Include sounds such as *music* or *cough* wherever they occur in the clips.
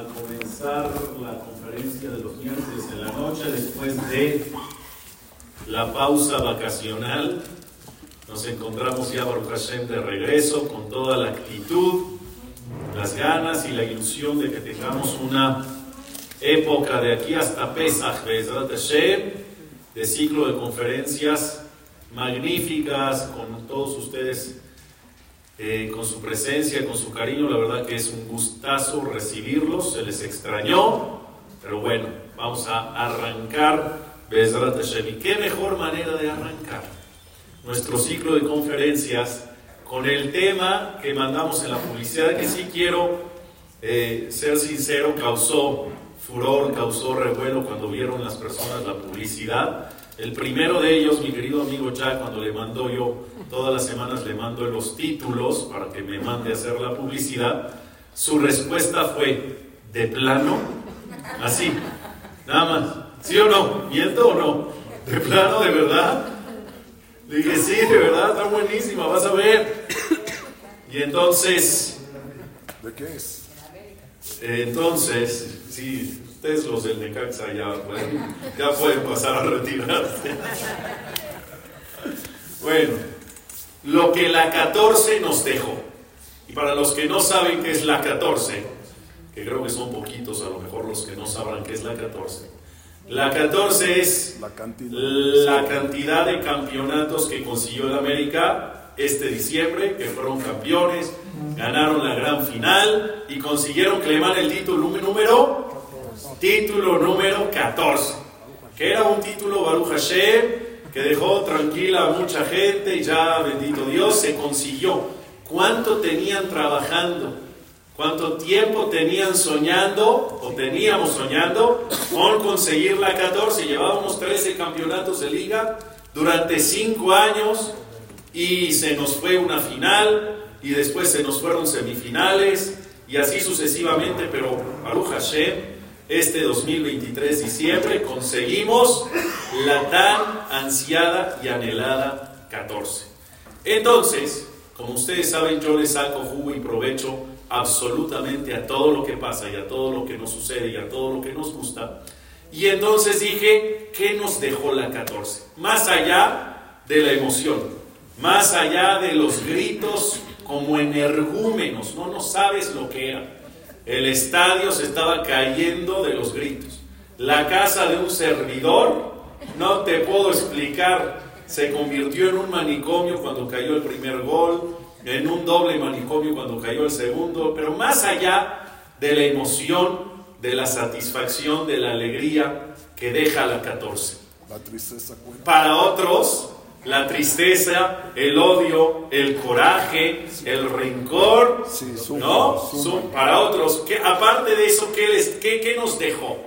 a comenzar la conferencia de los miércoles en la noche después de la pausa vacacional. Nos encontramos ya, Baruch Hashem, de regreso con toda la actitud, las ganas y la ilusión de que tengamos una época de aquí hasta Pesach, Hashem, de ciclo de conferencias magníficas con todos ustedes eh, con su presencia, con su cariño. La verdad que es un gustazo recibirlos, se les extrañó, pero bueno, vamos a arrancar Bezrat Hashem. ¿Y qué mejor manera de arrancar nuestro ciclo de conferencias con el tema que mandamos en la publicidad, que sí quiero eh, ser sincero, causó furor, causó revuelo cuando vieron las personas la publicidad. El primero de ellos, mi querido amigo Jack, cuando le mando yo, todas las semanas le mando los títulos para que me mande a hacer la publicidad, su respuesta fue, ¿de plano? Así, nada más. ¿Sí o no? ¿Miento o no? ¿De plano, de verdad? Le dije, sí, de verdad, está buenísima, vas a ver. Y entonces... ¿De qué es? Entonces, sí, Ustedes los del Necaxa ya pueden, ya pueden pasar a retirarse. Bueno, lo que la 14 nos dejó. Y para los que no saben qué es la 14, que creo que son poquitos a lo mejor los que no sabrán qué es la 14. La 14 es La cantidad. la cantidad de campeonatos que consiguió el América este diciembre, que fueron campeones, ganaron la gran final y consiguieron clemar el título número título número 14, que era un título Baruch Hashem, que dejó tranquila a mucha gente y ya, bendito Dios, se consiguió. ¿Cuánto tenían trabajando? ¿Cuánto tiempo tenían soñando o teníamos soñando con conseguir la 14? Llevábamos 13 campeonatos de liga durante 5 años y se nos fue una final y después se nos fueron semifinales y así sucesivamente, pero Baruch Hashem este 2023 diciembre conseguimos la tan ansiada y anhelada 14. Entonces, como ustedes saben, yo les saco jugo y provecho absolutamente a todo lo que pasa y a todo lo que nos sucede y a todo lo que nos gusta. Y entonces dije, ¿qué nos dejó la 14? Más allá de la emoción, más allá de los gritos como energúmenos, no, no sabes lo que era el estadio se estaba cayendo de los gritos. La casa de un servidor, no te puedo explicar, se convirtió en un manicomio cuando cayó el primer gol, en un doble manicomio cuando cayó el segundo, pero más allá de la emoción, de la satisfacción, de la alegría que deja la 14. La tristeza. Para otros, la tristeza, el odio, el coraje, el rencor, Sí, suma, ¿no? suma. Son para otros. ¿qué- aparte de eso, ¿qué, les, qué, qué nos dejó?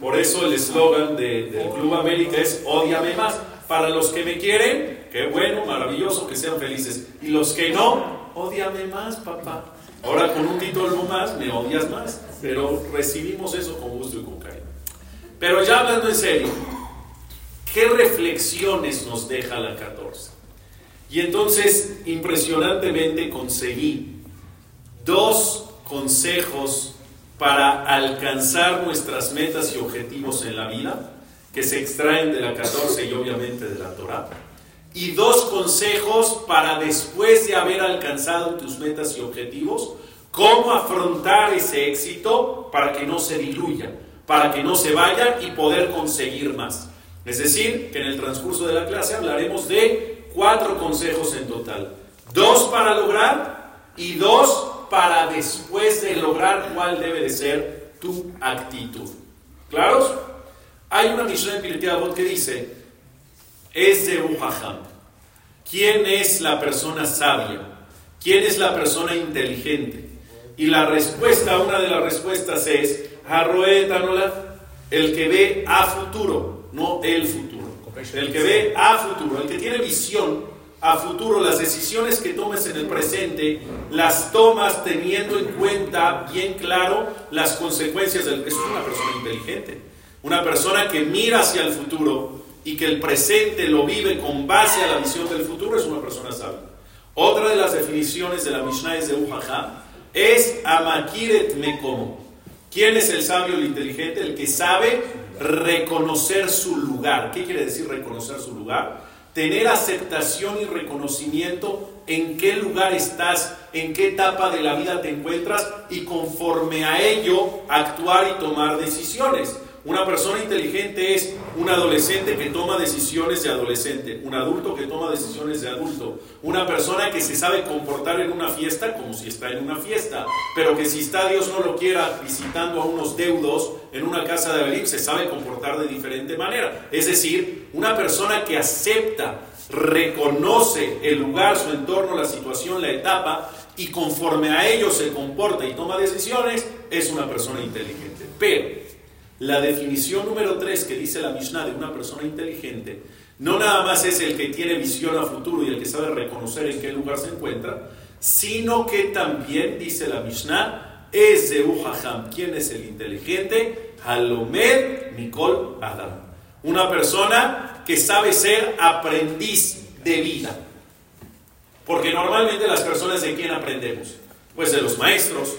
Por eso el eslogan de- del Club América es Ódiame más. Para los que me quieren, qué bueno, maravilloso, que sean felices. Y los que no, ódiame más, papá. Ahora con un título más, me odias más. Pero recibimos eso con gusto y con cariño. Pero ya hablando en serio, ¿Qué reflexiones nos deja la 14? Y entonces, impresionantemente, conseguí dos consejos para alcanzar nuestras metas y objetivos en la vida, que se extraen de la 14 y obviamente de la Torah. Y dos consejos para después de haber alcanzado tus metas y objetivos, cómo afrontar ese éxito para que no se diluya, para que no se vaya y poder conseguir más. Es decir, que en el transcurso de la clase hablaremos de cuatro consejos en total. Dos para lograr y dos para después de lograr cuál debe de ser tu actitud. ¿Claros? Hay una Mishnah en Pirkei Avot que dice, es de. ¿Quién es la persona sabia? ¿Quién es la persona inteligente? Y la respuesta, una de las respuestas es, Harroetanola, el que ve a futuro, no el futuro. El que ve a futuro, el que tiene visión a futuro, las decisiones que tomes en el presente, las tomas teniendo en cuenta bien claro las consecuencias del... Es una persona inteligente. Una persona que mira hacia el futuro y que el presente lo vive con base a la visión del futuro es una persona sabia. Otra de las definiciones de la Mishnah es de Ujajá es Amakiret Mekomo. ¿Quién es el sabio, el inteligente? El que sabe reconocer su lugar. ¿Qué quiere decir reconocer su lugar? Tener aceptación y reconocimiento en qué lugar estás, en qué etapa de la vida te encuentras y conforme a ello actuar y tomar decisiones. Una persona inteligente es un adolescente que toma decisiones de adolescente, un adulto que toma decisiones de adulto, una persona que se sabe comportar en una fiesta como si está en una fiesta, pero que si está Dios no lo quiera visitando a unos deudos en una casa de Abelín, se sabe comportar de diferente manera. Es decir, una persona que acepta, reconoce el lugar, su entorno, la situación, la etapa, y conforme a ello se comporta y toma decisiones, es una persona inteligente. Pero la definición número 3 que dice la Mishnah de una persona inteligente no nada más es el que tiene visión a futuro y el que sabe reconocer en qué lugar se encuentra, sino que también, dice la Mishnah, es de Ujaham. ¿Quién es el inteligente? Halomed Mikol Adam. Una persona que sabe ser aprendiz de vida. Porque normalmente las personas de quién aprendemos? Pues de los maestros.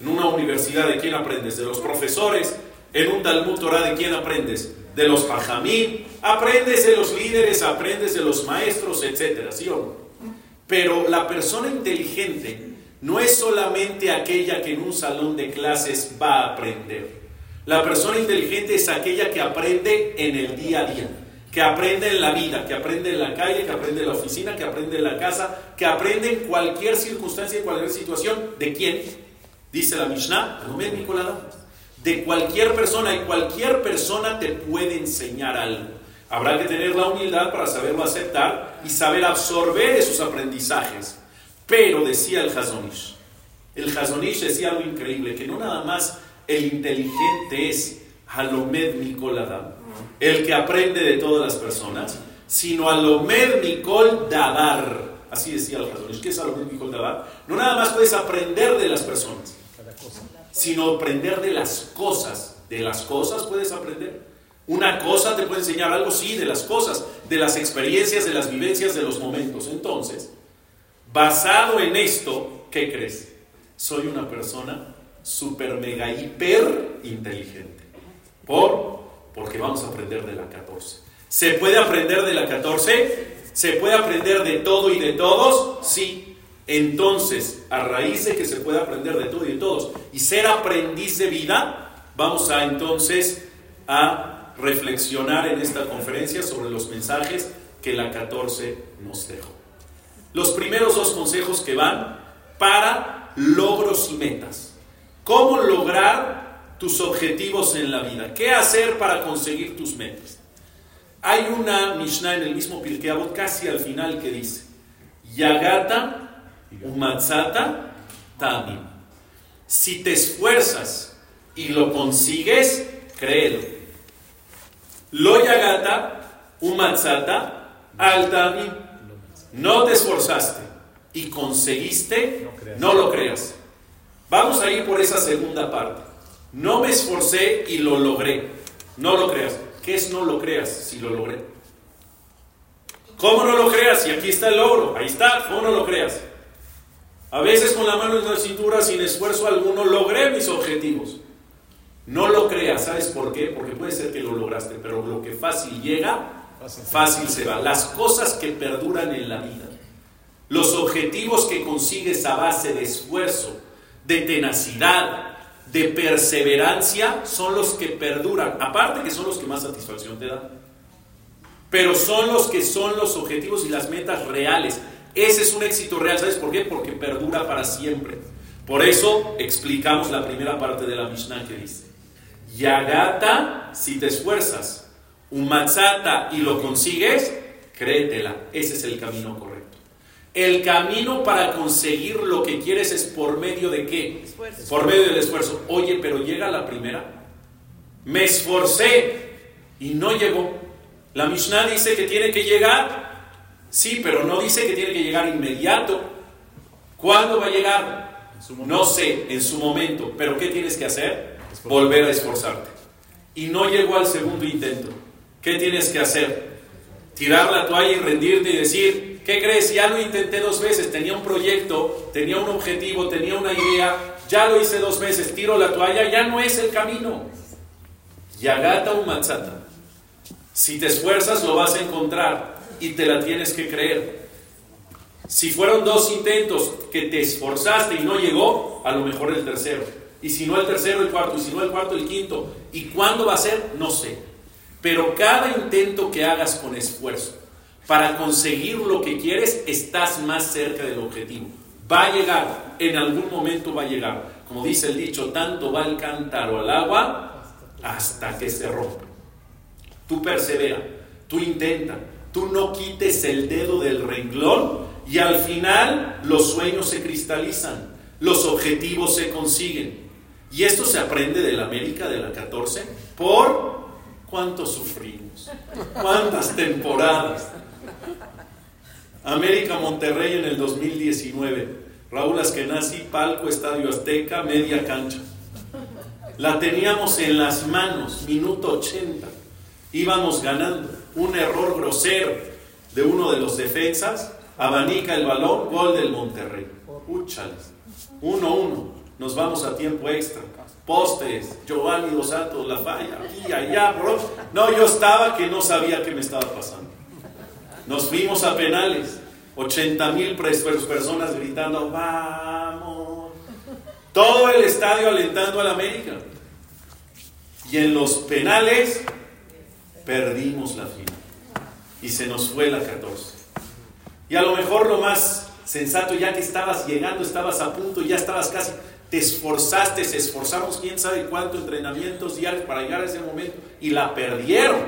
En una universidad de quién aprendes? De los profesores en un Talmud Torah, ¿de quién aprendes? De los Pajamín, aprendes de los líderes, aprendes de los maestros, etcétera, ¿sí o no? Pero la persona inteligente no es solamente aquella que en un salón de clases va a aprender. La persona inteligente es aquella que aprende en el día a día, que aprende en la vida, que aprende en la calle, que aprende en la oficina, que aprende en la casa, que aprende en cualquier circunstancia, en cualquier situación. ¿De quién? Dice la Mishnah, no me Nicolás de cualquier persona y cualquier persona te puede enseñar algo. Habrá que tener la humildad para saberlo aceptar y saber absorber esos aprendizajes. Pero decía el Hazonish, el Hazonish decía algo increíble, que no nada más el inteligente es Halomed Mikol Adam, el que aprende de todas las personas, sino Halomed Mikol Dadar. Así decía el Hazonish. ¿Qué es Halomed Mikol Dadar? No nada más puedes aprender de las personas sino aprender de las cosas. De las cosas puedes aprender. Una cosa te puede enseñar algo, sí, de las cosas, de las experiencias, de las vivencias, de los momentos. Entonces, basado en esto, ¿qué crees? Soy una persona super mega hiper inteligente. ¿Por? Porque vamos a aprender de la 14. ¿Se puede aprender de la 14? ¿Se puede aprender de todo y de todos? Sí. Entonces, a raíz de que se puede aprender de todo y de todos y ser aprendiz de vida, vamos a entonces a reflexionar en esta conferencia sobre los mensajes que la 14 nos dejó. Los primeros dos consejos que van para logros y metas. ¿Cómo lograr tus objetivos en la vida? ¿Qué hacer para conseguir tus metas? Hay una Mishnah en el mismo Pirkei casi al final que dice, Yagata Umatzata tamim. Si te esfuerzas y lo consigues, créelo. Lo yagata, umatzata, al tamim. No te esforzaste y conseguiste, no lo creas. Vamos a ir por esa segunda parte. No me esforcé y lo logré. No lo creas. ¿Qué es no lo creas si lo logré? ¿Cómo no lo creas? Y aquí está el logro. Ahí está. ¿Cómo no lo creas? A veces con la mano en la cintura, sin esfuerzo alguno, logré mis objetivos. No lo creas, ¿sabes por qué? Porque puede ser que lo lograste, pero lo que fácil llega, fácil se va. Las cosas que perduran en la vida, los objetivos que consigues a base de esfuerzo, de tenacidad, de perseverancia, son los que perduran. Aparte que son los que más satisfacción te dan. Pero son los que son los objetivos y las metas reales ese es un éxito real. ¿Sabes por qué? Porque perdura para siempre. Por eso explicamos la primera parte de la Mishnah que dice, Yagata, si te esfuerzas, Umatzata y lo consigues, créetela. Ese es el camino correcto. El camino para conseguir lo que quieres es por medio de qué? Por medio del esfuerzo. Oye, pero llega la primera. Me esforcé y no llegó. La Mishnah dice que tiene que llegar Sí, pero no dice que tiene que llegar inmediato. ¿Cuándo va a llegar? No sé, en su momento. Pero ¿qué tienes que hacer? Volver a esforzarte. Y no llegó al segundo intento. ¿Qué tienes que hacer? Tirar la toalla y rendirte y decir, ¿qué crees? Ya lo intenté dos veces. Tenía un proyecto, tenía un objetivo, tenía una idea. ya lo hice dos veces, tiro la toalla, ya no es el camino. Yagata matzata. Si te esfuerzas lo vas a encontrar y te la tienes que creer. Si fueron dos intentos que te esforzaste y no llegó, a lo mejor el tercero. Y si no el tercero, el cuarto. Y si no el cuarto, el quinto. ¿Y cuándo va a ser? No sé. Pero cada intento que hagas con esfuerzo para conseguir lo que quieres, estás más cerca del objetivo. Va a llegar, en algún momento va a llegar. Como dice el dicho, tanto va el cántaro al agua hasta que se rompa. Tú persevera, tú intenta, tú no quites el dedo del renglón y al final los sueños se cristalizan, los objetivos se consiguen. Y esto se aprende de la América de la 14 por cuánto sufrimos, cuántas temporadas. América Monterrey en el 2019. Raúl Askenazi, palco, estadio Azteca, media cancha. La teníamos en las manos, minuto 80. Íbamos ganando. Un error grosero de uno de los defensas. Abanica el balón, gol del Monterrey. Úchales. 1-1. Nos vamos a tiempo extra. Postes, Giovanni Dos Santos, la falla, aquí, allá, bro. No, yo estaba que no sabía qué me estaba pasando. Nos fuimos a penales. 80 mil personas gritando, vamos. Todo el estadio alentando al América. Y en los penales perdimos la final. Y se nos fue la 14. Y a lo mejor lo más sensato, ya que estabas llegando, estabas a punto, ya estabas casi, te esforzaste, se esforzamos quién sabe cuánto entrenamientos diarios para llegar a ese momento y la perdieron.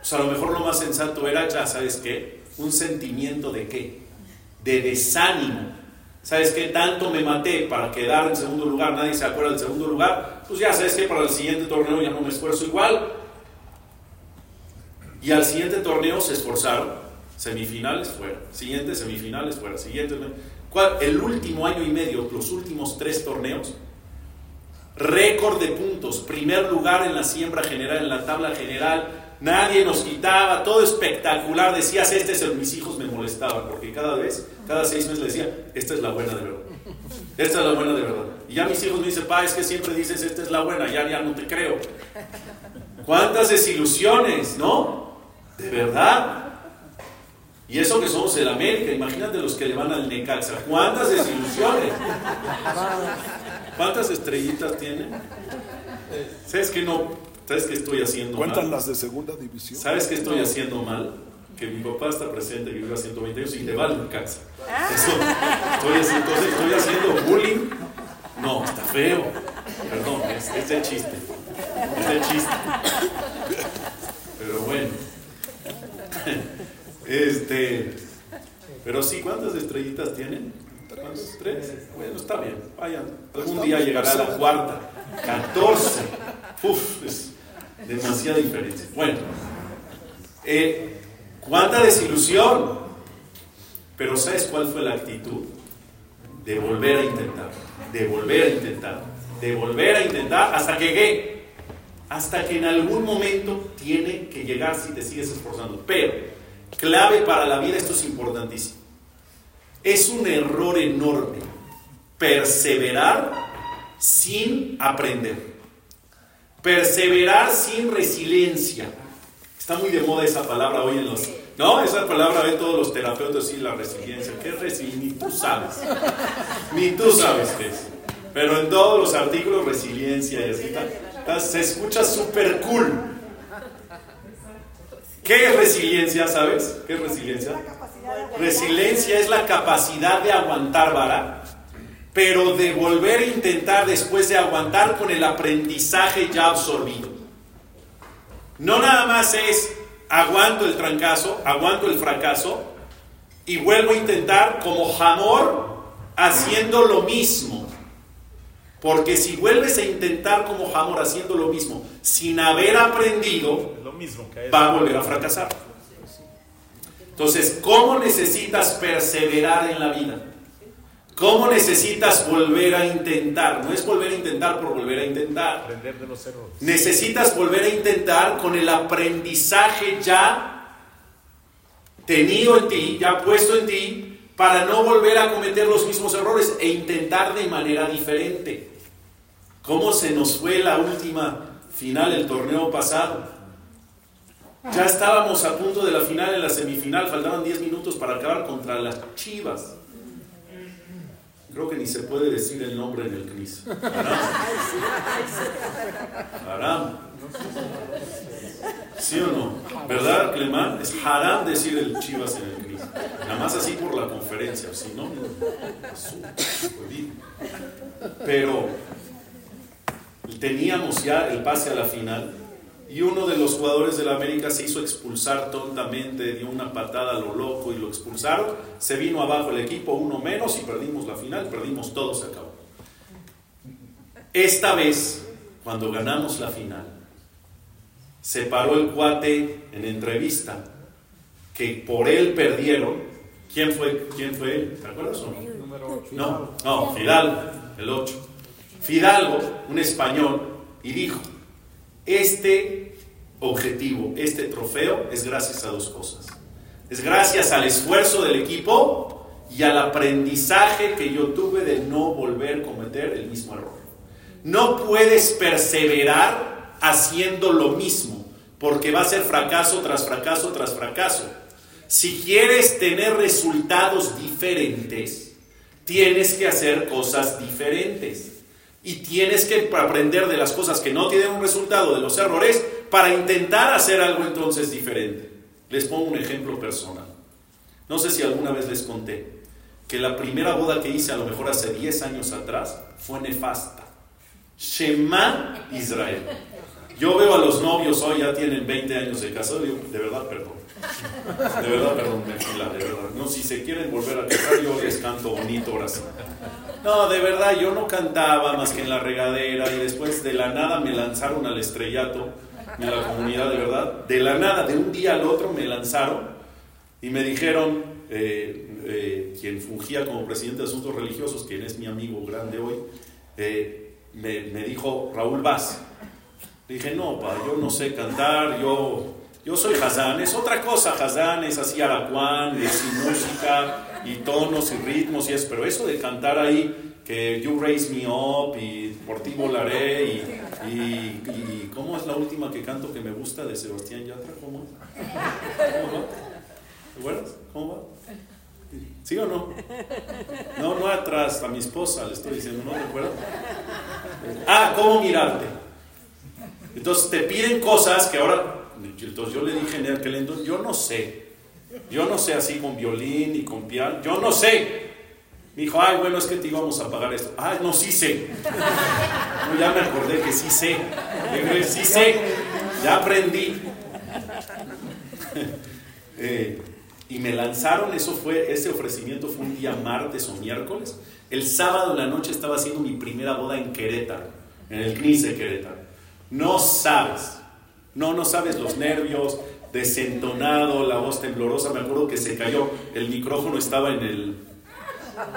Pues a lo mejor lo más sensato era, ya sabes qué, un sentimiento de qué? De desánimo. ¿Sabes qué? Tanto me maté para quedar en segundo lugar, nadie se acuerda del segundo lugar. Pues ya sabes que para el siguiente torneo ya no me esfuerzo igual. Y al siguiente torneo se esforzaron. Semifinales fuera, siguiente semifinales fuera, siguiente. El último año y medio, los últimos tres torneos, récord de puntos, primer lugar en la siembra general, en la tabla general, nadie nos quitaba, todo espectacular, decías, este es el, mis hijos me molestaban, porque cada vez, cada seis meses le decía, esta es la buena de verdad, esta es la buena de verdad. Y ya mis hijos me dicen, pa, es que siempre dices, esta es la buena, ya, ya no te creo. ¿Cuántas desilusiones, no? De verdad. Y eso que somos el América, imagínate los que le van al Necaxa. ¿Cuántas desilusiones? ¿Cuántas estrellitas tienen? ¿Sabes que no? ¿Sabes qué estoy haciendo mal? Cuentan las de segunda división. ¿Sabes qué estoy haciendo mal? Que mi papá está presente, vive a 120 años y le va al Necaxa. Eso, estoy, entonces estoy haciendo bullying. No, está feo. Perdón, es, es de chiste. Es de chiste. Pero bueno. *laughs* Este, pero sí, ¿cuántas estrellitas tienen? ¿Cuántas? ¿Tres? Bueno, está bien, vayan. Algún día llegará la cuarta. 14. Uf, es demasiada diferencia. Bueno, eh, ¿cuánta desilusión? Pero ¿sabes cuál fue la actitud? De volver a intentar, de volver a intentar, de volver a intentar hasta que. Hasta que en algún momento tiene que llegar si te sigues esforzando. Pero clave para la vida, esto es importantísimo. Es un error enorme perseverar sin aprender. Perseverar sin resiliencia. Está muy de moda esa palabra hoy en los... No, esa palabra ven todos los terapeutas y la resiliencia. ¿Qué es resiliencia? Ni tú sabes. Ni tú sabes qué es. Pero en todos los artículos resiliencia y así Se escucha súper cool. ¿Qué es resiliencia, sabes? ¿Qué es resiliencia? Resiliencia es la capacidad de aguantar vara, pero de volver a intentar después de aguantar con el aprendizaje ya absorbido. No nada más es aguanto el trancazo, aguanto el fracaso y vuelvo a intentar como jamor haciendo lo mismo. Porque si vuelves a intentar como Hamor haciendo lo mismo, sin haber aprendido, va a volver a fracasar. Entonces, ¿cómo necesitas perseverar en la vida? ¿Cómo necesitas volver a intentar? No es volver a intentar por volver a intentar. Aprender de los errores. Necesitas volver a intentar con el aprendizaje ya tenido en ti, ya puesto en ti, para no volver a cometer los mismos errores e intentar de manera diferente. ¿Cómo se nos fue la última final, el torneo pasado? Ya estábamos a punto de la final, en la semifinal, faltaban 10 minutos para acabar contra las Chivas. Creo que ni se puede decir el nombre en el CRIS. *laughs* Haram. ¿Sí o no? ¿Verdad, Clemán? Es haram decir el Chivas en el CRIS. Nada más así por la conferencia, si no, Pero teníamos ya el pase a la final y uno de los jugadores de la América se hizo expulsar tontamente, dio una patada a lo loco y lo expulsaron. Se vino abajo el equipo, uno menos, y perdimos la final, perdimos todo, se acabó. Esta vez, cuando ganamos la final, se paró el cuate en entrevista que por él perdieron. ¿Quién fue? ¿Quién fue? ¿Te acuerdas o no? No, no, Fidalgo, el 8. Fidalgo, un español, y dijo, este objetivo, este trofeo es gracias a dos cosas. Es gracias al esfuerzo del equipo y al aprendizaje que yo tuve de no volver a cometer el mismo error. No puedes perseverar haciendo lo mismo, porque va a ser fracaso tras fracaso tras fracaso. Si quieres tener resultados diferentes, tienes que hacer cosas diferentes y tienes que aprender de las cosas que no tienen un resultado, de los errores, para intentar hacer algo entonces diferente. Les pongo un ejemplo personal. No sé si alguna vez les conté que la primera boda que hice, a lo mejor hace 10 años atrás, fue nefasta. Shema Israel. Yo veo a los novios hoy, ya tienen 20 años de casado, digo, de verdad, perdón. De verdad, perdón, me de verdad. No, si se quieren volver a casar, yo les canto bonito ahora sí. No, de verdad, yo no cantaba más que en la regadera y después de la nada me lanzaron al estrellato de la comunidad, de verdad. De la nada, de un día al otro me lanzaron y me dijeron, eh, eh, quien fungía como presidente de asuntos religiosos, quien es mi amigo grande hoy, eh, me, me, dijo, Raúl Vaz. Dije, no, pa, yo no sé cantar, yo, yo soy Hazán, es otra cosa, Hazán es así aracuán, es música y tonos y ritmos y eso, pero eso de cantar ahí que You Raise Me Up y Por ti volaré y, y, ¿cómo es la última que canto que me gusta de Sebastián Yatra? ¿Cómo? ¿Cómo va? ¿Te acuerdas? ¿Cómo va? ¿Sí o no? No, no atrás, a mi esposa le estoy diciendo, no recuerdo. Ah, ¿cómo mirarte? Entonces te piden cosas que ahora, entonces yo le dije en aquel entonces, yo no sé. Yo no sé así con violín y con piano. Yo no sé. Me dijo, ay, bueno, es que te íbamos a pagar esto. Ay, no, sí sé. ya me acordé que sí sé. Sí sé. Ya aprendí. *laughs* Eh, y me lanzaron, eso fue, ese ofrecimiento fue un día martes o miércoles. El sábado en la noche estaba haciendo mi primera boda en Querétaro, en el CNIS de Querétaro. No sabes, no, no sabes los nervios, desentonado, la voz temblorosa, me acuerdo que se cayó, el micrófono estaba en el,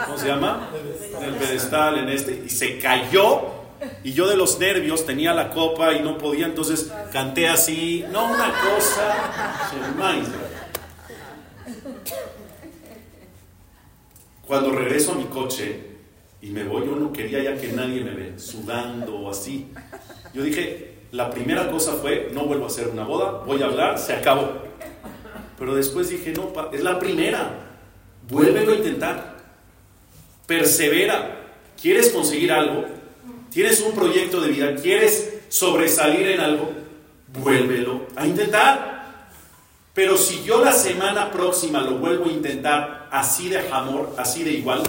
¿cómo se llama? En el pedestal, en este, y se cayó, y yo de los nervios tenía la copa y no podía, entonces canté así, no una cosa, Cuando regreso a mi coche y me voy, yo no quería ya que nadie me ve, sudando o así. Yo dije, la primera cosa fue, no vuelvo a hacer una boda, voy a hablar, se acabó. Pero después dije, no, es la primera, vuélvelo a intentar, persevera. ¿Quieres conseguir algo? ¿Tienes un proyecto de vida? ¿Quieres sobresalir en algo? Vuélvelo a intentar. Pero si yo la semana próxima lo vuelvo a intentar así de amor, así de igual,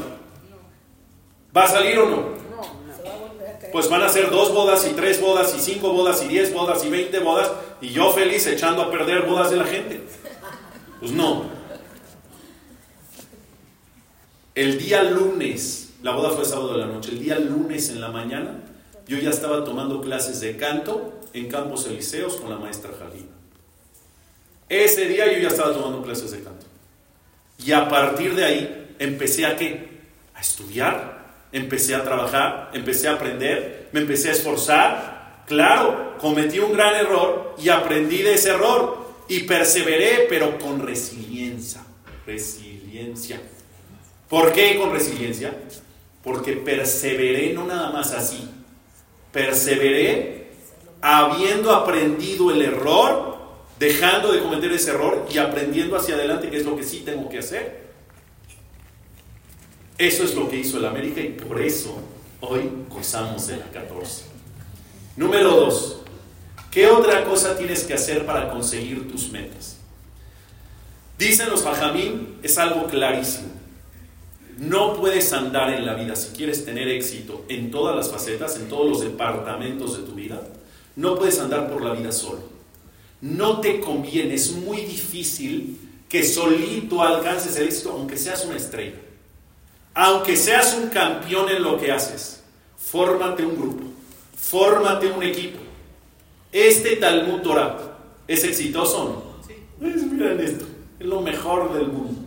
¿va a salir o no? Pues van a ser dos bodas y tres bodas y cinco bodas y diez bodas y veinte bodas y yo feliz echando a perder bodas de la gente. Pues no. El día lunes, la boda fue sábado de la noche, el día lunes en la mañana, yo ya estaba tomando clases de canto en Campos Elíseos con la maestra Jalina. Ese día yo ya estaba tomando clases de canto. Y a partir de ahí empecé a qué? A estudiar empecé a trabajar, empecé a aprender, me empecé a esforzar. Claro, cometí un gran error y aprendí de ese error y perseveré, pero con resiliencia. Resiliencia. ¿Por qué con resiliencia? Porque perseveré no nada más así. Perseveré habiendo aprendido el error, dejando de cometer ese error y aprendiendo hacia adelante, que es lo que sí tengo que hacer. Eso es lo que hizo el América y por eso hoy gozamos de la 14. Número 2. ¿Qué otra cosa tienes que hacer para conseguir tus metas? Dicen los Bajamín, es algo clarísimo. No puedes andar en la vida si quieres tener éxito en todas las facetas, en todos los departamentos de tu vida. No puedes andar por la vida solo. No te conviene, es muy difícil que solito alcances el éxito, aunque seas una estrella. Aunque seas un campeón en lo que haces. Fórmate un grupo, fórmate un equipo. Este Talmud Torah es exitoso no? Sí. Pues miren esto, es lo mejor del mundo.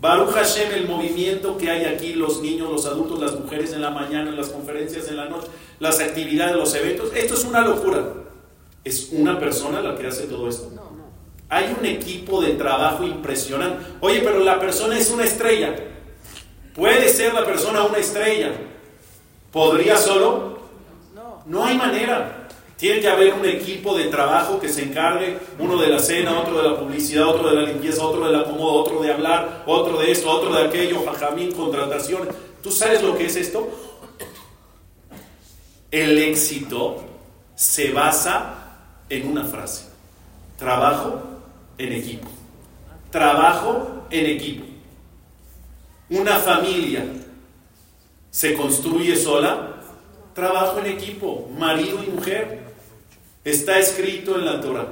Baruch Hashem, el movimiento que hay aquí, los niños, los adultos, las mujeres en la mañana, en las conferencias en la noche, las actividades, los eventos, esto es una locura. ¿Es una persona la que hace todo esto? No, no. Hay un equipo de trabajo impresionante. Oye, pero la persona es una estrella. ¿Puede ser la persona una estrella? ¿Podría solo? No. Hay manera. Tiene que haber un equipo de trabajo que se encargue, uno de la cena, otro de la publicidad, otro de la limpieza, otro de la acomodo, otro de hablar, otro de esto, otro de aquello, fajamín, contrataciones. ¿Tú sabes lo que es esto? El éxito se basa en una frase. Trabajo en equipo. Trabajo en equipo. Una familia se construye sola. Trabajo en equipo, marido y mujer. Está escrito en la Torah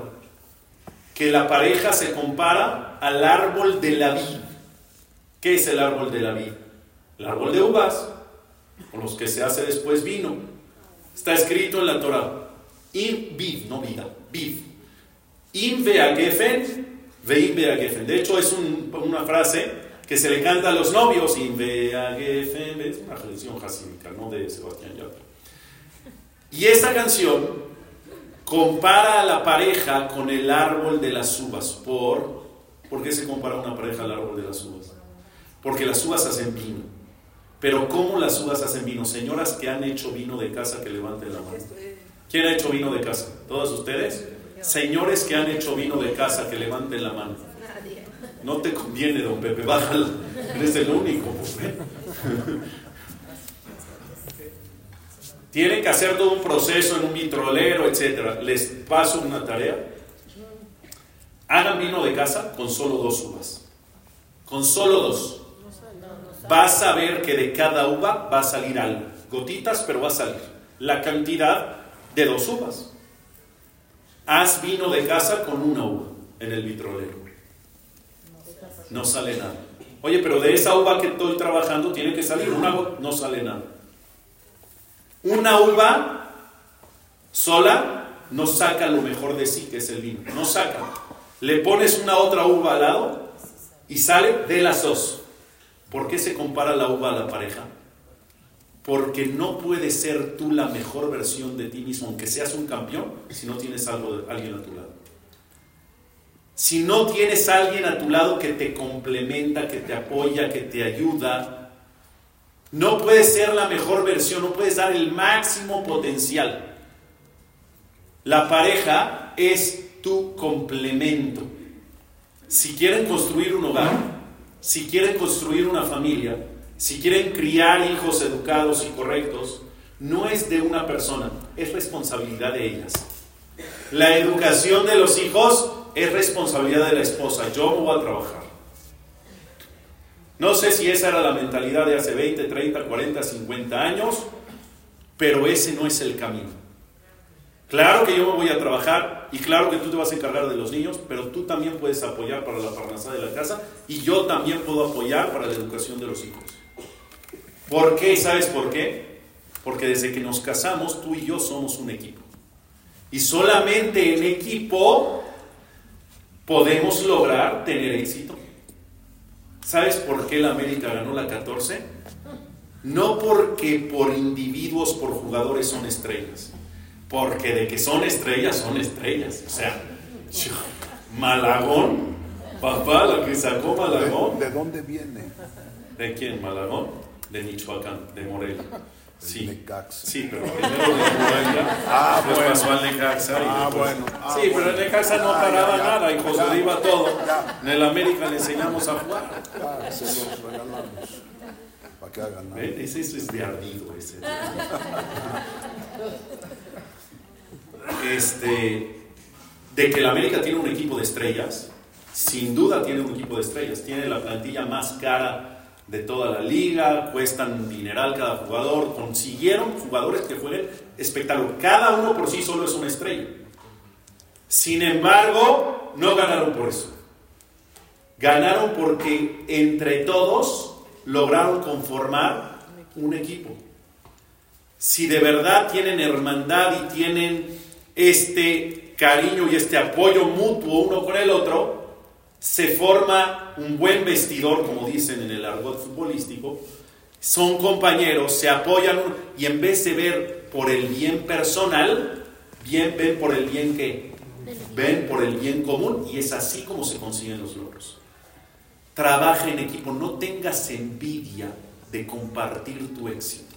que la pareja se compara al árbol de la vida. ¿Qué es el árbol de la vida? El árbol de uvas, con los que se hace después vino. Está escrito en la Torah. In vid, no vida, vid. In gefen, vein gefen. De hecho, es una frase que se le canta a los novios. Es una canción jasímica, no de Sebastián Yatra. Y esta canción compara a la pareja con el árbol de las uvas. ¿Por, ¿Por qué se compara una pareja al árbol de las uvas? Porque las uvas hacen vino. Pero ¿cómo las uvas hacen vino? Señoras que han hecho vino de casa, que levanten la mano. ¿Quién ha hecho vino de casa? ¿Todas ustedes? Señores que han hecho vino de casa, que levanten la mano. No te conviene, don Pepe, bájala. Eres el único. Tienen que hacer todo un proceso en un vitrolero, etc. Les paso una tarea. Hagan vino de casa con solo dos uvas. Con solo dos. Vas a ver que de cada uva va a salir algo. Gotitas, pero va a salir. La cantidad de dos uvas. Haz vino de casa con una uva en el vitrolero. No sale nada. Oye, pero de esa uva que estoy trabajando tiene que salir una no sale nada. Una uva sola no saca lo mejor de sí, que es el vino. No saca. Le pones una otra uva al lado y sale de las dos. ¿Por qué se compara la uva a la pareja? Porque no puedes ser tú la mejor versión de ti mismo, aunque seas un campeón, si no tienes algo de, alguien a tu lado. Si no tienes alguien a tu lado que te complementa, que te apoya, que te ayuda, no puedes ser la mejor versión, no puedes dar el máximo potencial. La pareja es tu complemento. Si quieren construir un hogar, si quieren construir una familia, si quieren criar hijos educados y correctos, no es de una persona, es responsabilidad de ellas. La educación de los hijos es responsabilidad de la esposa. Yo me voy a trabajar. No sé si esa era la mentalidad de hace 20, 30, 40, 50 años, pero ese no es el camino. Claro que yo me voy a trabajar y claro que tú te vas a encargar de los niños, pero tú también puedes apoyar para la parnasá de la casa y yo también puedo apoyar para la educación de los hijos. ¿Por qué? ¿Sabes por qué? Porque desde que nos casamos tú y yo somos un equipo. Y solamente en equipo podemos lograr tener éxito. ¿Sabes por qué la América ganó la 14? No porque por individuos, por jugadores son estrellas. Porque de que son estrellas, son estrellas. O sea, *laughs* Malagón, papá, la que sacó Malagón. ¿De, dónde viene? ¿De quién? ¿Malagón? De Michoacán, de Morelia. Sí, Necaxa. sí, pero primero de Morelia, Ah, bueno. pasó al Necaxa. Ah, después- bueno. Ah, sí, pero el Necaxa no Ah, paraba ya, nada y iba todo. Ya. En el América le enseñamos a jugar. Ah, se los regalamos. Para que hagan nada. Ese, eso es de ardido ese. Este, de que el América tiene un equipo de estrellas, sin duda tiene un equipo de estrellas, tiene la plantilla más cara de toda la liga, cuestan dineral cada jugador, consiguieron jugadores que jueguen espectacular, cada uno por sí solo es una estrella. Sin embargo, no ganaron por eso. Ganaron porque entre todos lograron conformar un equipo. Si de verdad tienen hermandad y tienen este cariño y este apoyo mutuo uno con el otro, se forma un buen vestidor, como dicen en el argot futbolístico, son compañeros, se apoyan y en vez de ver por el bien personal, bien ven por el bien que ven por el bien común y es así como se consiguen los logros. Trabaja en equipo, no tengas envidia de compartir tu éxito.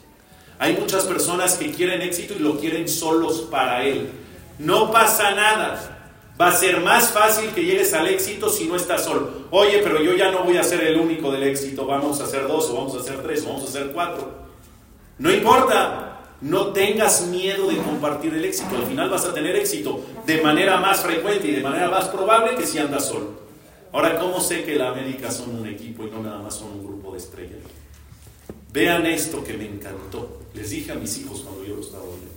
Hay muchas personas que quieren éxito y lo quieren solos para él. No pasa nada. Va a ser más fácil que llegues al éxito si no estás solo. Oye, pero yo ya no voy a ser el único del éxito. Vamos a hacer dos, o vamos a hacer tres, o vamos a hacer cuatro. No importa. No tengas miedo de compartir el éxito. Al final vas a tener éxito de manera más frecuente y de manera más probable que si andas solo. Ahora, ¿cómo sé que la América son un equipo y no nada más son un grupo de estrellas? Vean esto que me encantó. Les dije a mis hijos cuando yo lo estaba viendo.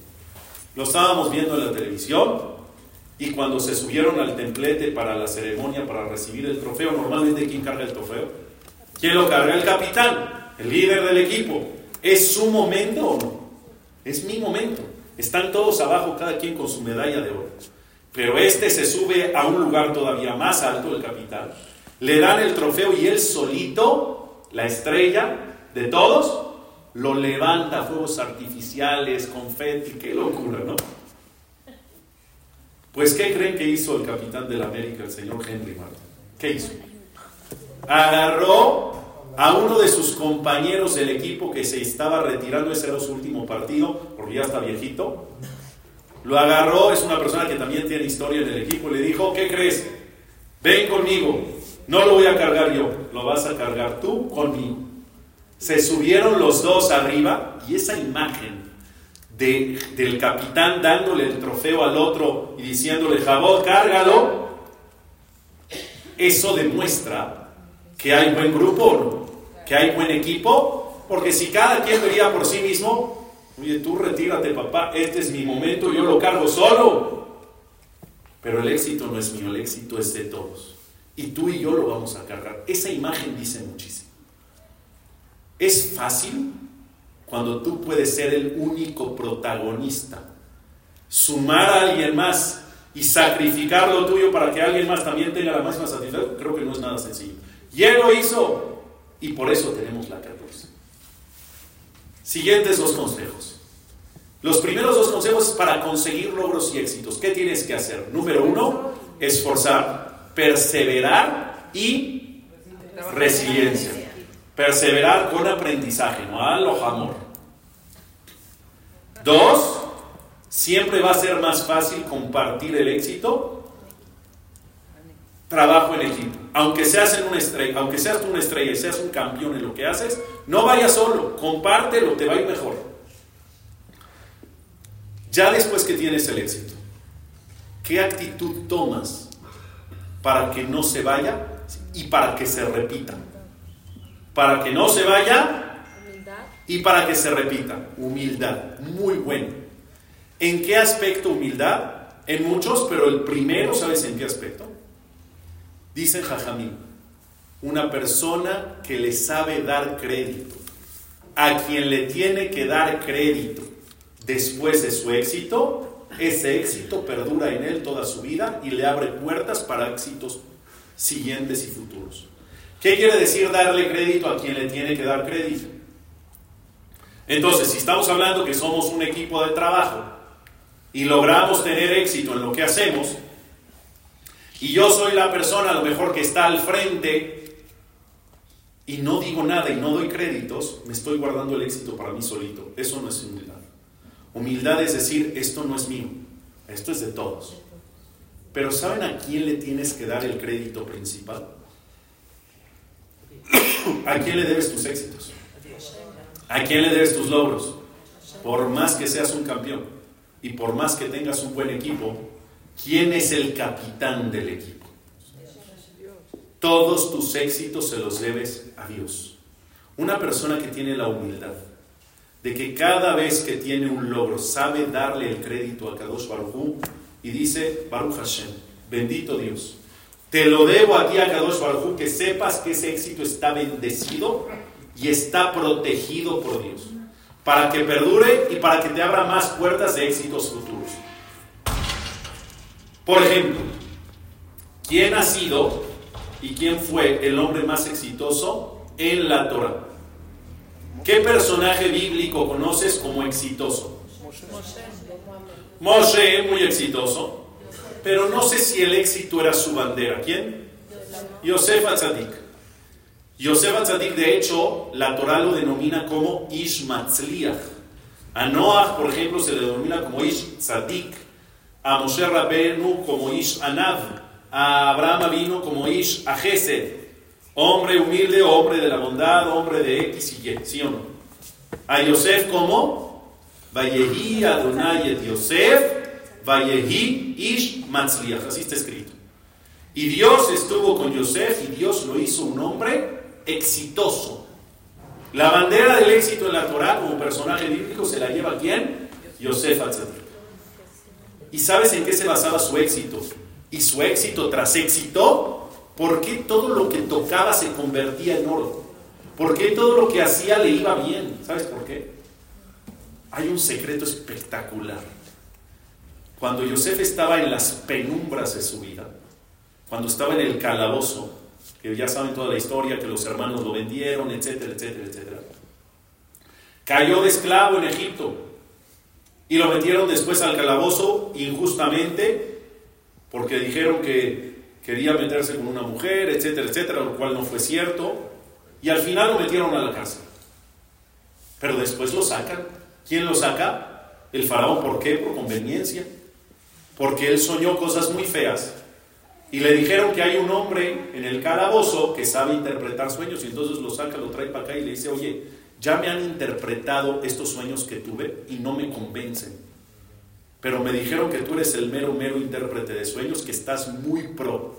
Lo estábamos viendo en la televisión y cuando se subieron al templete para la ceremonia, para recibir el trofeo, normalmente ¿quién carga el trofeo? ¿Quién lo carga? El capitán, el líder del equipo. ¿Es su momento o no? Es mi momento. Están todos abajo, cada quien con su medalla de oro. Pero este se sube a un lugar todavía más alto, el capitán. Le dan el trofeo y él solito, la estrella de todos, lo levanta, fuegos artificiales, confeti, qué locura, ¿no? Pues, ¿qué creen que hizo el capitán de la América, el señor Henry Martin? ¿Qué hizo? Agarró a uno de sus compañeros del equipo que se estaba retirando, ese era su último partido, porque ya está viejito. Lo agarró, es una persona que también tiene historia en el equipo, y le dijo, ¿qué crees? Ven conmigo, no lo voy a cargar yo, lo vas a cargar tú conmigo. Se subieron los dos arriba y esa imagen de- del capitán dándole el trofeo al otro y diciéndole, Jabot, cárgalo, eso demuestra que hay buen grupo, que hay buen equipo, porque si cada quien vería por sí mismo, oye, tú retírate papá, este es mi momento, yo lo cargo solo. Pero el éxito no es mío, el éxito es de todos. Y tú y yo lo vamos a cargar. Esa imagen dice muchísimo. Es fácil cuando tú puedes ser el único protagonista, sumar a alguien más y sacrificar lo tuyo para que alguien más también tenga la máxima satisfacción, creo que no es nada sencillo. Y él lo hizo y por eso tenemos la 14. Siguientes dos consejos. Los primeros dos consejos para conseguir logros y éxitos. ¿Qué tienes que hacer? Número uno, esforzar, perseverar y resiliencia. Perseverar con aprendizaje, no a lo amor. Dos, siempre va a ser más fácil compartir el éxito. Trabajo en equipo. Aunque seas en una estrella, aunque seas tú una estrella y seas un campeón en lo que haces, no vayas solo, compártelo, te va a ir mejor. Ya después que tienes el éxito, ¿qué actitud tomas para que no se vaya y para que se repita? Para que no se vaya Humildad. y para que se repita. Humildad, muy bueno. ¿En qué aspecto humildad? En muchos, pero el primero, ¿sabes en qué aspecto? Dice Jajamín, una persona que le sabe dar crédito, a quien le tiene que dar crédito después de su éxito, ese éxito perdura en él toda su vida y le abre puertas para éxitos siguientes y futuros. ¿Qué quiere decir darle crédito a quien le tiene que dar crédito? Entonces, si estamos hablando que somos un equipo de trabajo y logramos tener éxito en lo que hacemos, y yo soy la persona a lo mejor que está al frente y no digo nada y no doy créditos, me estoy guardando el éxito para mí solito. Eso no es humildad. Humildad es decir, esto no es mío, esto es de todos. Pero ¿saben a quién le tienes que dar el crédito principal? *coughs* ¿A quién le debes tus éxitos? ¿A quién le debes tus logros? Por más que seas un campeón y por más que tengas un buen equipo, ¿quién es el capitán del equipo? Todos tus éxitos se los debes a Dios. Una persona que tiene la humildad de que cada vez que tiene un logro sabe darle el crédito a Kadosh Baruch y dice, Baruch Hashem, bendito Dios, te lo debo a ti a Kadosh Baruch que sepas que ese éxito está bendecido y está protegido por Dios, para que perdure y para que te abra más puertas de éxitos futuros. Por ejemplo, ¿quién ha sido ¿Y quién fue el hombre más exitoso en la Torah? ¿Qué personaje bíblico conoces como exitoso? Moshe, muy exitoso, pero no sé si el éxito era su bandera. ¿Quién? Yosef Atzadik. Yosef Atzadik, de hecho, la Torah lo denomina como Ish A Noah, por ejemplo, se le denomina como Ish Tzadik. A Moshe Rabenu como Ish Anav a Abraham vino como Ish a Gesed, hombre humilde, hombre de la bondad, hombre de X y Y. A Yosef como Vayehi Adonai Yosef, Vayehi Ish Matzliach, así está escrito. Y Dios estuvo con Yosef y Dios lo hizo un hombre exitoso. La bandera del éxito en la Torah como personaje bíblico se la lleva quién? Yosef Atzadik. ¿Y sabes en qué se basaba su éxito? y su éxito tras éxito, ¿por qué todo lo que tocaba se convertía en oro? ¿Por qué todo lo que hacía le iba bien? ¿Sabes por qué? Hay un secreto espectacular. Cuando Yosef estaba en las penumbras de su vida, cuando estaba en el calabozo, que ya saben toda la historia, que los hermanos lo vendieron, etcétera, etcétera, etcétera. Cayó de esclavo en Egipto y lo metieron después al calabozo injustamente porque dijeron que quería meterse con una mujer, etcétera, etcétera, lo cual no fue cierto, y al final lo metieron a la cárcel. Pero después lo sacan. ¿Quién lo saca? El faraón. ¿Por qué? Por conveniencia. Porque él soñó cosas muy feas. Y le dijeron que hay un hombre en el calabozo que sabe interpretar sueños y entonces lo saca, lo trae para acá y le dice, oye, ya me han interpretado estos sueños que tuve y no me convencen pero me dijeron que tú eres el mero, mero intérprete de sueños, que estás muy pro.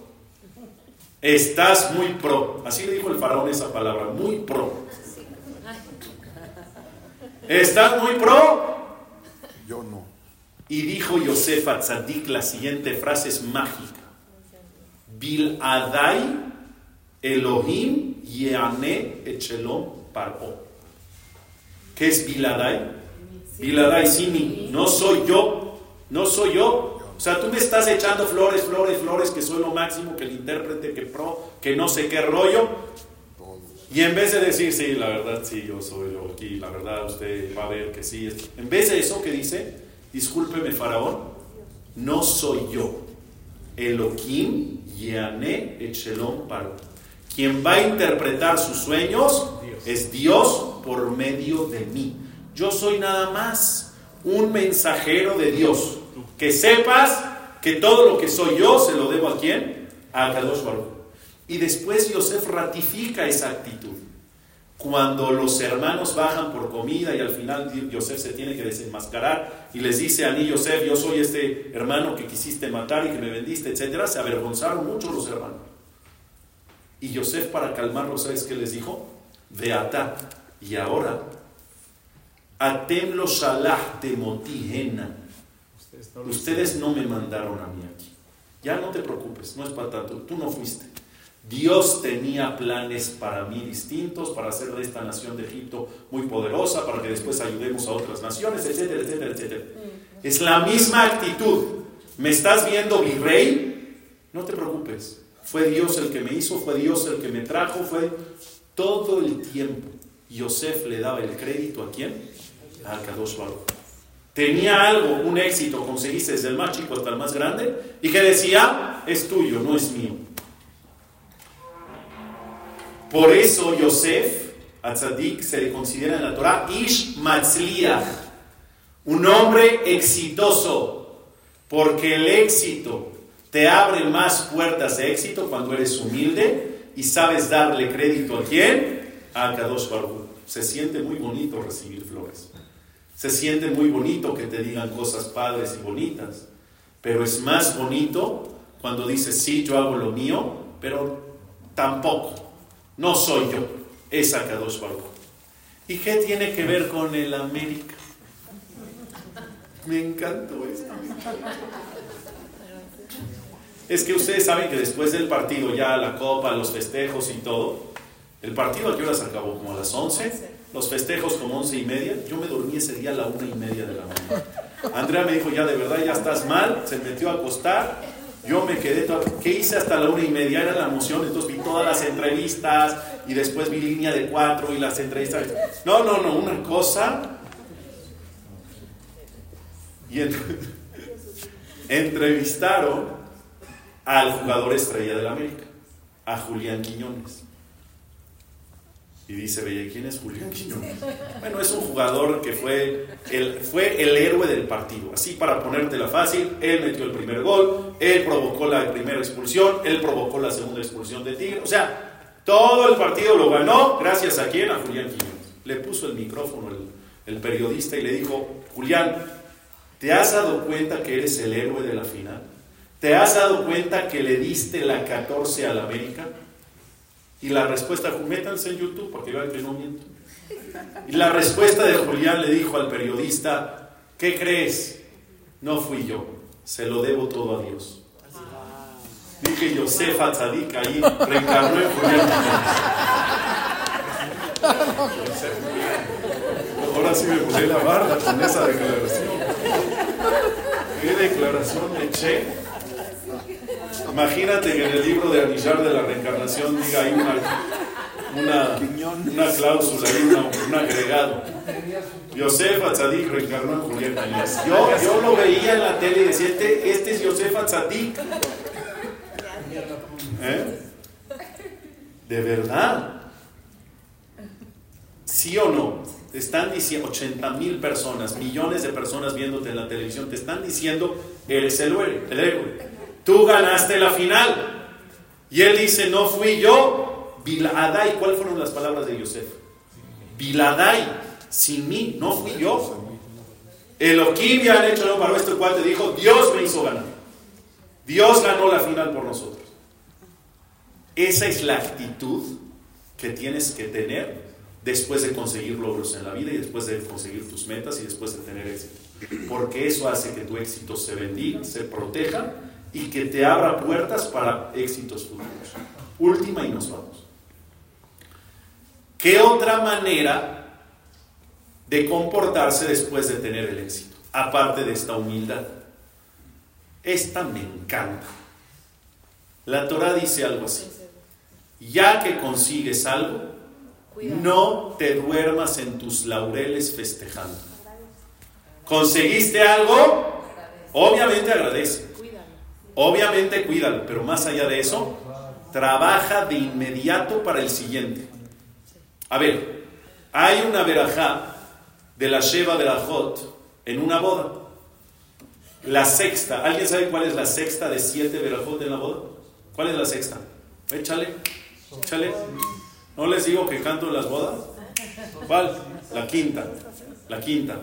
Estás muy pro. Así le dijo el faraón esa palabra, muy pro. ¿Estás muy pro? Yo no. Y dijo Yosef Tzadik la siguiente frase es mágica. Bil Adai Elohim Yeane Echelom Paro. ¿Qué es Biladai? Biladai Simi, no soy yo, no soy yo. O sea, tú me estás echando flores, flores, flores, que soy lo máximo, que el intérprete, que pro, que no sé qué rollo. Y en vez de decir, sí, la verdad, sí, yo soy lo aquí, la verdad, usted va a ver que sí. En vez de eso que dice, discúlpeme, Faraón, no soy yo. Elohim Yane Echelon Paro. Quien va a interpretar sus sueños es Dios por medio de mí. Yo soy nada más un mensajero de Dios. Que sepas que todo lo que soy yo se lo debo a quién? A Kadosh Baruch. Y después Yosef ratifica esa actitud. Cuando los hermanos bajan por comida y al final Yosef se tiene que desenmascarar y les dice a mí, Yosef, yo soy este hermano que quisiste matar y que me vendiste, etcétera, se avergonzaron mucho los hermanos. Y Yosef, para calmarlos, ¿sabes qué les dijo? Veata. Y ahora Atem lo motihena. Ustedes no me mandaron a mí aquí. Ya no te preocupes, no es para tanto. Tú no fuiste. Dios tenía planes para mí distintos, para hacer de esta nación de Egipto muy poderosa, para que después ayudemos a otras naciones, etcétera, etcétera, etcétera. Es la misma actitud. ¿Me estás viendo virrey? No te preocupes. Fue Dios el que me hizo, fue Dios el que me trajo, fue todo el tiempo. Yosef le daba el crédito a quién? al Kadosh Tenía algo, un éxito, conseguiste desde el más chico hasta el más grande, y que decía, es tuyo, no es mío. Por eso Yosef, Atzadik, se le considera en la Torah Ish Matzliach, un hombre exitoso, porque el éxito te abre más puertas de éxito cuando eres humilde y sabes darle crédito a quién? A Kadosh Baruch. Se siente muy bonito recibir flores. Se siente muy bonito que te digan cosas padres y bonitas. Pero es más bonito cuando dices, sí, yo hago lo mío, pero tampoco. No soy yo. Es Kadosh Baruch. ¿Y qué tiene que ver con el América? Me encantó esto. Es que ustedes saben que después del partido, ya la copa, los festejos y todo, el partido a qué se acabó, como a las 11, los festejos como 11 y media, yo me dormí ese día a la una y media de la mañana. Andrea me dijo, ya de verdad, ya estás mal, se metió a acostar, yo me quedé, ¿qué hice hasta la una y media? Era la emoción, entonces vi todas las entrevistas y después vi línea de cuatro y las entrevistas. No, no, no, una cosa. Y *laughs* entrevistaron al jugador estrella del América, a Julián Quiñones. Y dice, Bella, ¿quién es Julián Quiñones? Bueno, es un jugador que fue el, fue el héroe del partido. Así para ponértela fácil, él metió el primer gol, él provocó la primera expulsión, él provocó la segunda expulsión de Tigre. O sea, todo el partido lo ganó gracias a quién? A Julián Quiñones. Le puso el micrófono el, el periodista y le dijo, Julián, ¿te has dado cuenta que eres el héroe de la final? ¿Te has dado cuenta que le diste la 14 a la América? Y la respuesta, métanse en YouTube porque vean que no miento. Y la respuesta de Julián le dijo al periodista, ¿qué crees? No fui yo, se lo debo todo a Dios. Dije Josefa Tzadik ahí reencarnó en Julián. Ahora sí me puse la barra con esa declaración. ¿Qué declaración le eché? Imagínate que en el libro de Anillar de la Reencarnación diga ahí una, una, cláusula, un agregado. Yosef Atzadik reencarnó en Julián Yo, yo lo veía en la tele y decía, este, este es Yosef Atzadik. ¿Eh? ¿De verdad? ¿Sí o no? Te están diciendo 80 mil personas, millones de personas viéndote en la televisión, te están diciendo, eres el héroe. El héroe tú ganaste la final. Y él dice, no fui yo, Biladai. ¿Cuáles fueron las palabras de Yosef? Biladai, sin mí, no fui yo. Elohim ya han hecho no para nuestro cual te dijo, Dios me hizo ganar. Dios ganó la final por nosotros. Esa es la actitud que tienes que tener después de conseguir logros en la vida y después de conseguir tus metas y después de tener éxito. Porque eso hace que tu éxito se bendiga, se proteja y que te abra puertas para éxitos futuros. Última y nos vamos. ¿Qué otra manera de comportarse después de tener el éxito? Aparte de esta humildad. Esta me encanta. La Torah dice algo así. Ya que consigues algo, no te duermas en tus laureles festejando. ¿Conseguiste algo? Obviamente agradece. Obviamente cuídalo, pero más allá de eso, trabaja de inmediato para el siguiente. A ver, hay una verajá de la Sheva Hot en una boda. La sexta, ¿alguien sabe cuál es la sexta de siete verajot en la boda? ¿Cuál es la sexta? Échale, échale. ¿No les digo que canto en las bodas? ¿Cuál? La quinta, la quinta.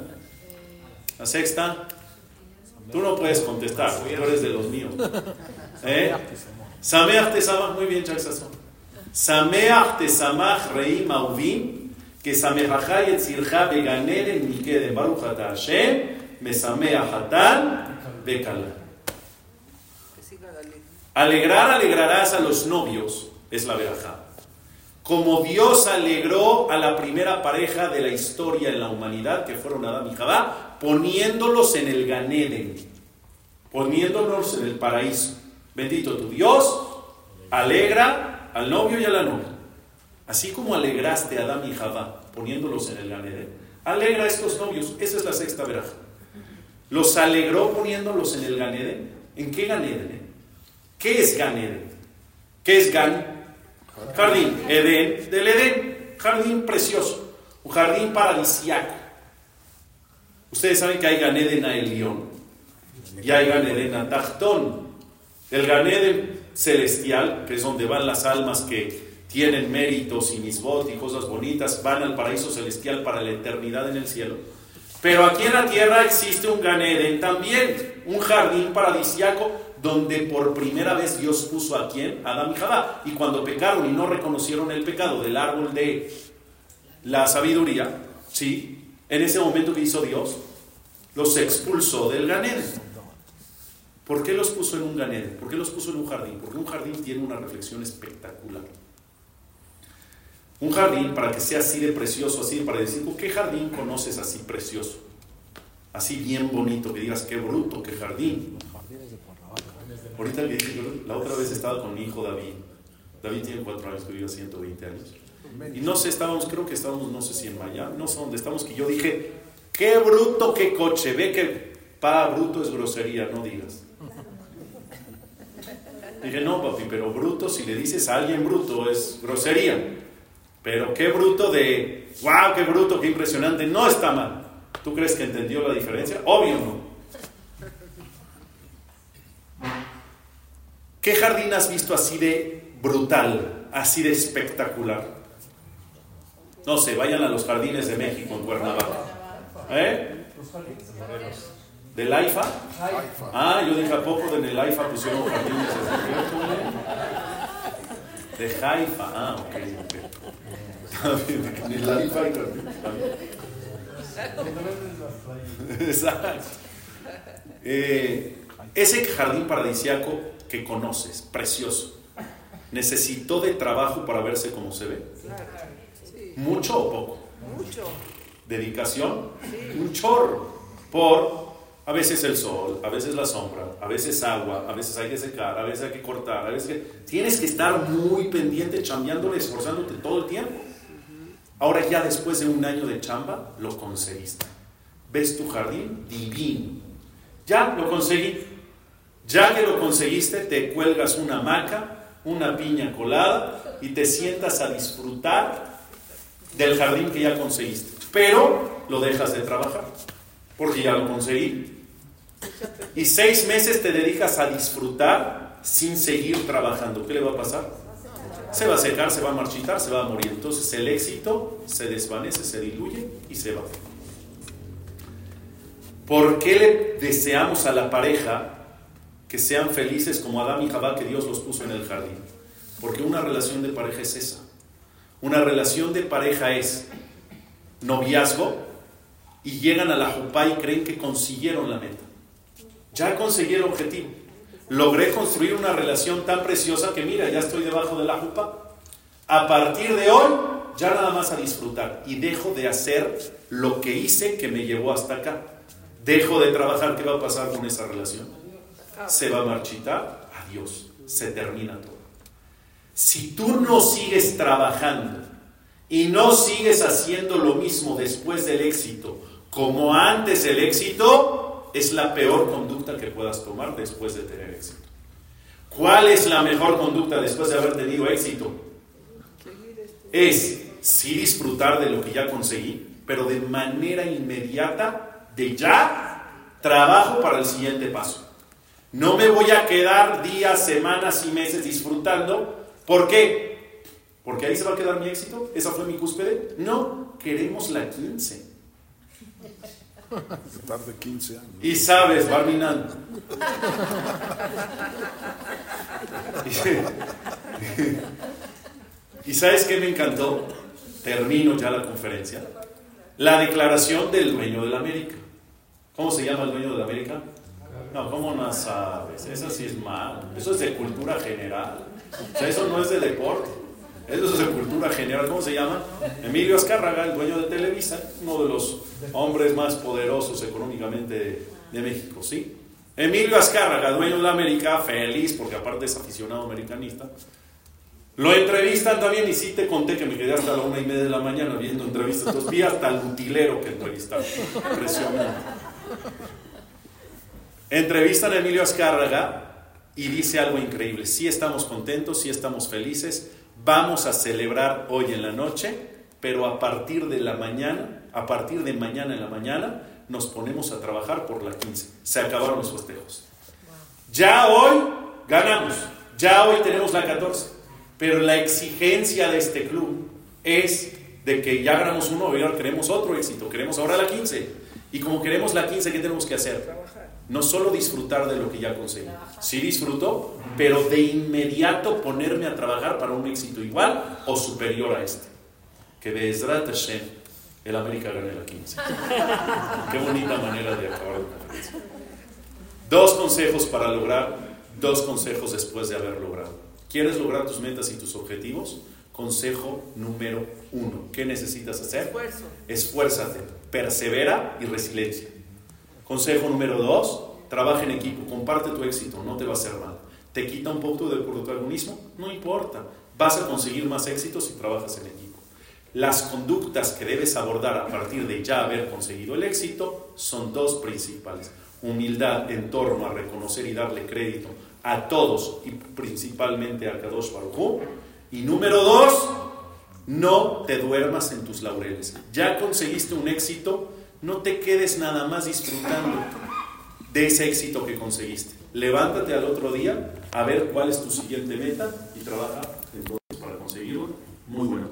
La sexta, Tú no puedes contestar, tú eres de los míos. ¿Eh? Sameach te samach, muy bien, Chaxason. Sameach te samach reim auvim, que sameachá yetzirja beganeren mikede baruch ata Hashem, mesameach atan bekala. Alegrar, alegrarás a los novios, es la verajá. Como Dios alegró a la primera pareja de la historia en la humanidad, que fueron Adán y Jabá, poniéndolos en el Ganeden, poniéndolos en el paraíso. Bendito tu Dios, alegra al novio y a la novia. Así como alegraste a Adán y Jabá poniéndolos en el Ganeden, alegra a estos novios. Esa es la sexta veraja. Los alegró poniéndolos en el Ganeden. ¿En qué Ganeden? ¿Qué es Ganeden? ¿Qué es Gan? Jardín, Edén del Edén. Jardín precioso. Un jardín paradisiaco. Ustedes saben que hay Ganeden a Elión y hay Ganeden a Tachtón. El Ganeden celestial, que es donde van las almas que tienen méritos y misbot y cosas bonitas, van al paraíso celestial para la eternidad en el cielo. Pero aquí en la tierra existe un Ganeden también, un jardín paradisiaco donde por primera vez Dios puso a quien? Adán y Jabá. Y cuando pecaron y no reconocieron el pecado del árbol de la sabiduría, ¿sí? En ese momento que hizo Dios, los expulsó del Ganeden. ¿Por qué los puso en un Ganeden? ¿Por qué los puso en un jardín? Porque un jardín tiene una reflexión espectacular. Un jardín, para que sea así de precioso, así de paradisíaco, ¿qué jardín conoces así precioso? Así bien bonito, que digas, qué bruto, qué jardín. Ahorita la otra vez estaba con mi hijo David. David tiene cuatro años, que vive 120 años. Y no sé, estábamos, creo que estábamos, no sé si en Miami, no sé dónde estamos, que yo dije, qué bruto, qué coche, ve que pa bruto es grosería, no digas. Dije, no, papi, pero bruto, si le dices a alguien bruto, es grosería. Pero qué bruto de, wow, qué bruto, qué impresionante, no está mal. ¿Tú crees que entendió la diferencia? Obvio no. ¿Qué jardín has visto así de brutal, así de espectacular? No sé, vayan a los jardines de México en Cuernavaca. ¿Eh? ¿Del AIFA? Ah, yo dije a poco en el AIFA pusieron jardines de Haifa. Ah, ok, ok. *laughs* el AIFA Exacto. Eh, ese jardín paradisiaco que conoces, precioso, necesitó de trabajo para verse como se ve. ¿Mucho o poco? Mucho. ¿Dedicación? Un chorro. Por a veces el sol, a veces la sombra, a veces agua, a veces hay que secar, a veces hay que cortar, a veces que... Tienes que estar muy pendiente, chambeándole, esforzándote todo el tiempo. Ahora ya después de un año de chamba, lo conseguiste. ¿Ves tu jardín? Divino. Ya lo conseguí. Ya que lo conseguiste, te cuelgas una hamaca, una piña colada y te sientas a disfrutar del jardín que ya conseguiste. Pero lo dejas de trabajar, porque ya lo conseguí. Y seis meses te dedicas a disfrutar sin seguir trabajando. ¿Qué le va a pasar? Se va a secar, se va a marchitar, se va a morir. Entonces el éxito se desvanece, se diluye y se va. ¿Por qué le deseamos a la pareja que sean felices como Adán y Jabá que Dios los puso en el jardín. Porque una relación de pareja es esa. Una relación de pareja es noviazgo y llegan a la jupá y creen que consiguieron la meta. Ya conseguí el objetivo. Logré construir una relación tan preciosa que mira, ya estoy debajo de la jupá. A partir de hoy, ya nada más a disfrutar y dejo de hacer lo que hice que me llevó hasta acá. Dejo de trabajar, ¿qué va a pasar con esa relación? se va a marchitar, adiós, se termina todo. Si tú no sigues trabajando y no sigues haciendo lo mismo después del éxito como antes del éxito, es la peor conducta que puedas tomar después de tener éxito. ¿Cuál es la mejor conducta después de haber tenido éxito? Es sí disfrutar de lo que ya conseguí, pero de manera inmediata, de ya, trabajo para el siguiente paso. No me voy a quedar días, semanas y meses disfrutando. ¿Por qué? ¿Porque ahí se va a quedar mi éxito? ¿Esa fue mi cúspide? No, queremos la 15. Tarde 15 años. Y sabes, Barminan. *laughs* y sabes qué me encantó? Termino ya la conferencia. La declaración del dueño de la América. ¿Cómo se llama el dueño de la América? No, ¿cómo no sabes? Eso sí es mal. Eso es de cultura general. O sea, eso no es de deporte. Eso es de cultura general. ¿Cómo se llama? Emilio Azcárraga, el dueño de Televisa, uno de los hombres más poderosos económicamente de, México, ¿sí? Emilio Azcárraga, dueño de la América, feliz porque aparte es aficionado americanista. Lo entrevistan también y sí te conté que me quedé hasta la una y media de la mañana viendo entrevistas. Entonces vi hasta el utilero que entrevistaron. Impresionante. Entrevistan a Emilio Azcárraga y dice algo increíble. Sí estamos contentos, sí estamos felices. Vamos a celebrar hoy en la noche, pero a partir de la mañana, a partir de mañana en la mañana, nos ponemos a trabajar por la 15. Se acabaron los festejos. Ya hoy ganamos, ya hoy tenemos la 14, pero la exigencia de este club es de que ya ganamos uno y ahora queremos otro éxito, queremos ahora la 15. Y como queremos la 15, ¿qué tenemos que hacer? No solo disfrutar de lo que ya conseguí. Sí disfruto, pero de inmediato ponerme a trabajar para un éxito igual o superior a este. Que Bezrat Hashem, el América gane la 15. *laughs* Qué bonita manera de acabar la conferencia. Dos consejos para lograr, dos consejos después de haber logrado. ¿Quieres lograr tus metas y tus objetivos? Consejo número uno. ¿Qué necesitas hacer? Esfuerzo. Esfuérzate, persevera y resiliencia. Consejo número dos, trabaja en equipo, comparte tu éxito, no te va a hacer mal. ¿Te quita un poco de protagonismo? No importa, vas a conseguir más éxito si trabajas en equipo. Las conductas que debes abordar a partir de ya haber conseguido el éxito son dos principales humildad en torno a reconocer y darle crédito a todos y principalmente a Kadosh Baruj Y número dos, no te duermas en tus laureles. Ya conseguiste un éxito, no te quedes nada más disfrutando de ese éxito que conseguiste. Levántate al otro día a ver cuál es tu siguiente meta y trabaja entonces para conseguirlo. Muy bueno.